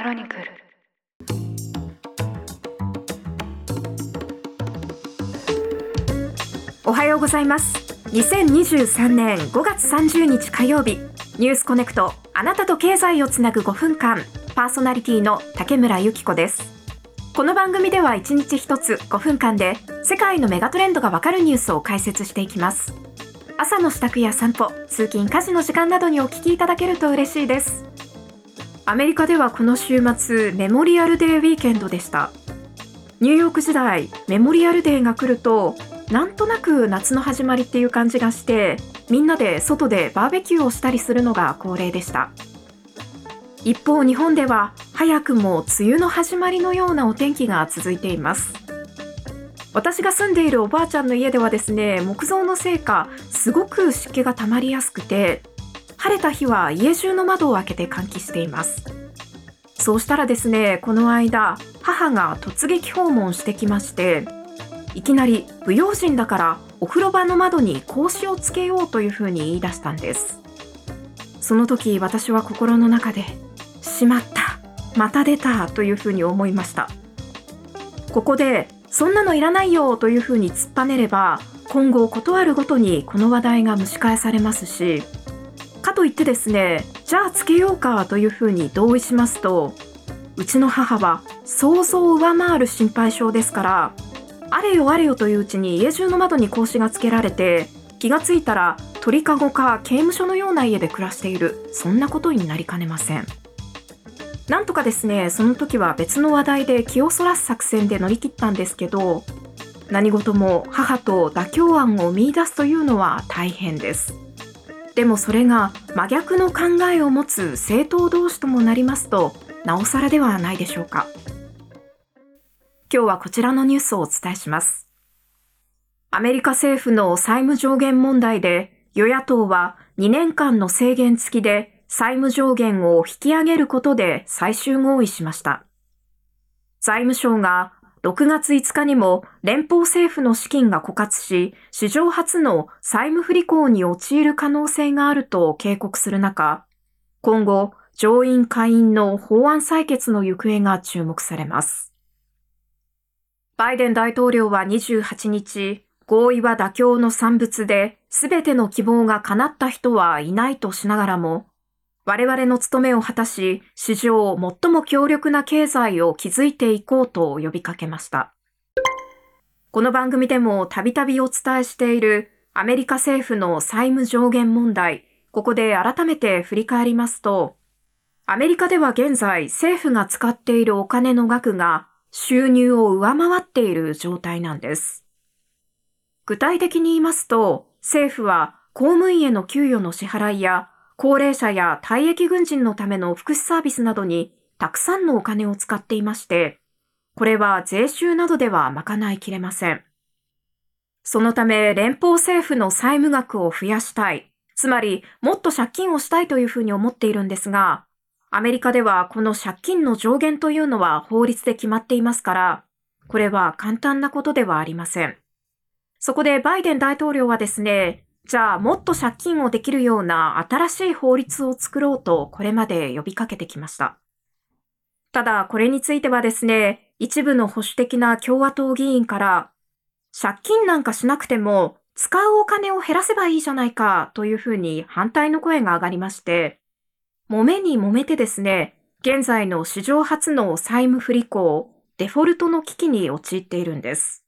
クロニクル。おはようございます。2023年5月30日火曜日。ニュースコネクトあなたと経済をつなぐ5分間パーソナリティの竹村由紀子です。この番組では1日1つ5分間で世界のメガトレンドがわかるニュースを解説していきます。朝の支度や散歩通勤家事の時間などにお聞きいただけると嬉しいです。アメリカではこの週末メモリアルデーウィーケンドでした。ニューヨーク時代メモリアルデーが来るとなんとなく夏の始まりっていう感じがしてみんなで外でバーベキューをしたりするのが恒例でした。一方日本では早くも梅雨の始まりのようなお天気が続いています。私が住んでいるおばあちゃんの家ではですね木造のせいかすごく湿気が溜まりやすくて晴れた日は家中の窓を開けて換気しています。そうしたらですねこの間母が突撃訪問してきましていきなり不用心だからお風呂場の窓に格子をつけようというふうに言い出したんです。その時私は心の中でしまったまた出たというふうに思いました。ここでそんなのいらないよというふうに突っぱねれば今後断るごとにこの話題が蒸し返されますしかといってですねじゃあつけようかというふうに同意しますとうちの母は想像を上回る心配性ですからあれよあれよといううちに家中の窓に格子がつけられて気がついたら鳥かごか刑務所のような家で暮らしているそんなことになりかねません。なんとかですねその時は別の話題で気をそらす作戦で乗り切ったんですけど何事も母と妥協案を見出すというのは大変です。でもそれが真逆の考えを持つ政党同士ともなりますとなおさらではないでしょうか今日はこちらのニュースをお伝えしますアメリカ政府の債務上限問題で与野党は2年間の制限付きで債務上限を引き上げることで最終合意しました。財務省が6月5日にも連邦政府の資金が枯渇し、史上初の債務不履行に陥る可能性があると警告する中、今後、上院下院の法案採決の行方が注目されます。バイデン大統領は28日、合意は妥協の産物で、すべての希望が叶った人はいないとしながらも、我々の務めを果たし、史上最も強力な経済を築いていこうと呼びかけました。この番組でもたびたびお伝えしているアメリカ政府の債務上限問題、ここで改めて振り返りますと、アメリカでは現在政府が使っているお金の額が収入を上回っている状態なんです。具体的に言いますと、政府は公務員への給与の支払いや、高齢者や退役軍人のための福祉サービスなどにたくさんのお金を使っていまして、これは税収などでは賄いきれません。そのため連邦政府の債務額を増やしたい、つまりもっと借金をしたいというふうに思っているんですが、アメリカではこの借金の上限というのは法律で決まっていますから、これは簡単なことではありません。そこでバイデン大統領はですね、じゃあもっと借金をできるような新しい法律を作ろうとこれまで呼びかけてきました。ただこれについてはですね、一部の保守的な共和党議員から借金なんかしなくても使うお金を減らせばいいじゃないかというふうに反対の声が上がりまして、揉めに揉めてですね、現在の史上初の債務不履行、デフォルトの危機に陥っているんです。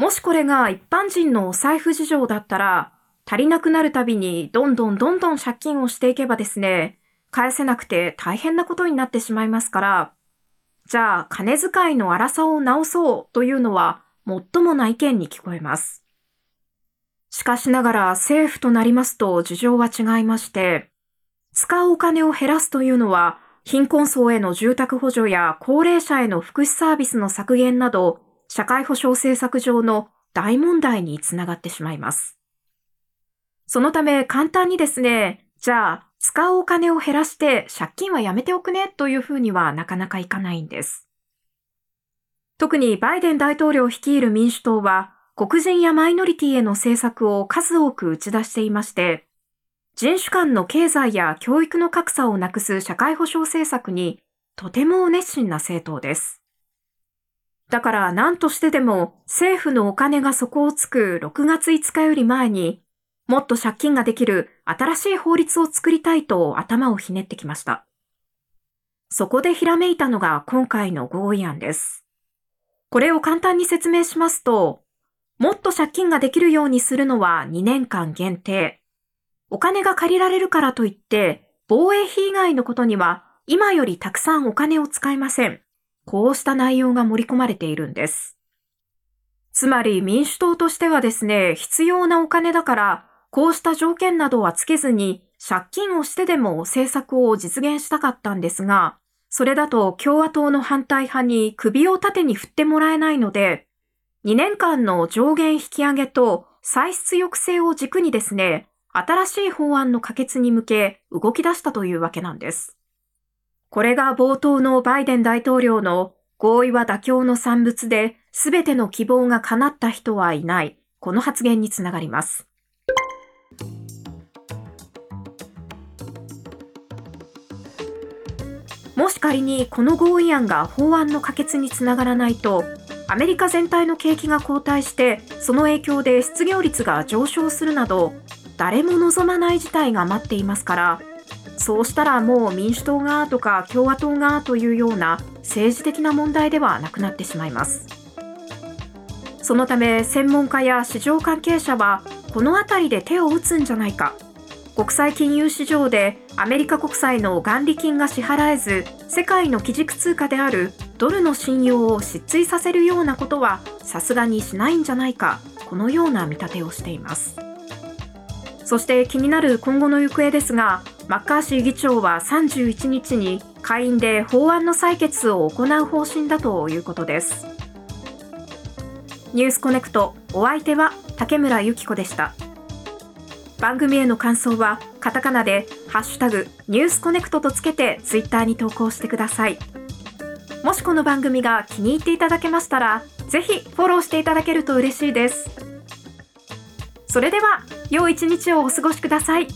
もしこれが一般人のお財布事情だったら、足りなくなるたびにどんどんどんどん借金をしていけばですね、返せなくて大変なことになってしまいますから、じゃあ金遣いの荒さを直そうというのは最もな意見に聞こえます。しかしながら政府となりますと事情は違いまして、使うお金を減らすというのは貧困層への住宅補助や高齢者への福祉サービスの削減など社会保障政策上の大問題につながってしまいます。そのため簡単にですね、じゃあ使うお金を減らして借金はやめておくねというふうにはなかなかいかないんです。特にバイデン大統領率いる民主党は黒人やマイノリティへの政策を数多く打ち出していまして、人種間の経済や教育の格差をなくす社会保障政策にとても熱心な政党です。だから何としてでも政府のお金が底をつく6月5日より前にもっと借金ができる新しい法律を作りたいと頭をひねってきました。そこでひらめいたのが今回の合意案です。これを簡単に説明しますと、もっと借金ができるようにするのは2年間限定。お金が借りられるからといって、防衛費以外のことには今よりたくさんお金を使いません。こうした内容が盛り込まれているんです。つまり民主党としてはですね、必要なお金だからこうした条件などはつけずに、借金をしてでも政策を実現したかったんですが、それだと共和党の反対派に首を縦に振ってもらえないので、2年間の上限引き上げと歳出抑制を軸にですね、新しい法案の可決に向け動き出したというわけなんです。これが冒頭のバイデン大統領の合意は妥協の産物で全ての希望が叶った人はいない、この発言につながります。もし仮にこの合意案が法案の可決につながらないと、アメリカ全体の景気が後退して、その影響で失業率が上昇するなど、誰も望まない事態が待っていますから、そうしたらもう民主党がとか共和党がというような政治的な問題ではなくなってしまいます。そのため専門家や市場関係者はこの辺りで手を打つんじゃないか。国際金融市場でアメリカ国債の元利金が支払えず世界の基軸通貨であるドルの信用を失墜させるようなことはさすがにしないんじゃないか。このような見立てをしています。そして気になる今後の行方ですがマッカーシー議長は31日に下院で法案の採決を行う方針だということですニュースコネクトお相手は竹村由紀子でした。番組への感想はカタカナでハッシュタグニュースコネクトとつけてツイッターに投稿してください。もしこの番組が気に入っていただけましたら、ぜひフォローしていただけると嬉しいです。それでは、良い一日をお過ごしください。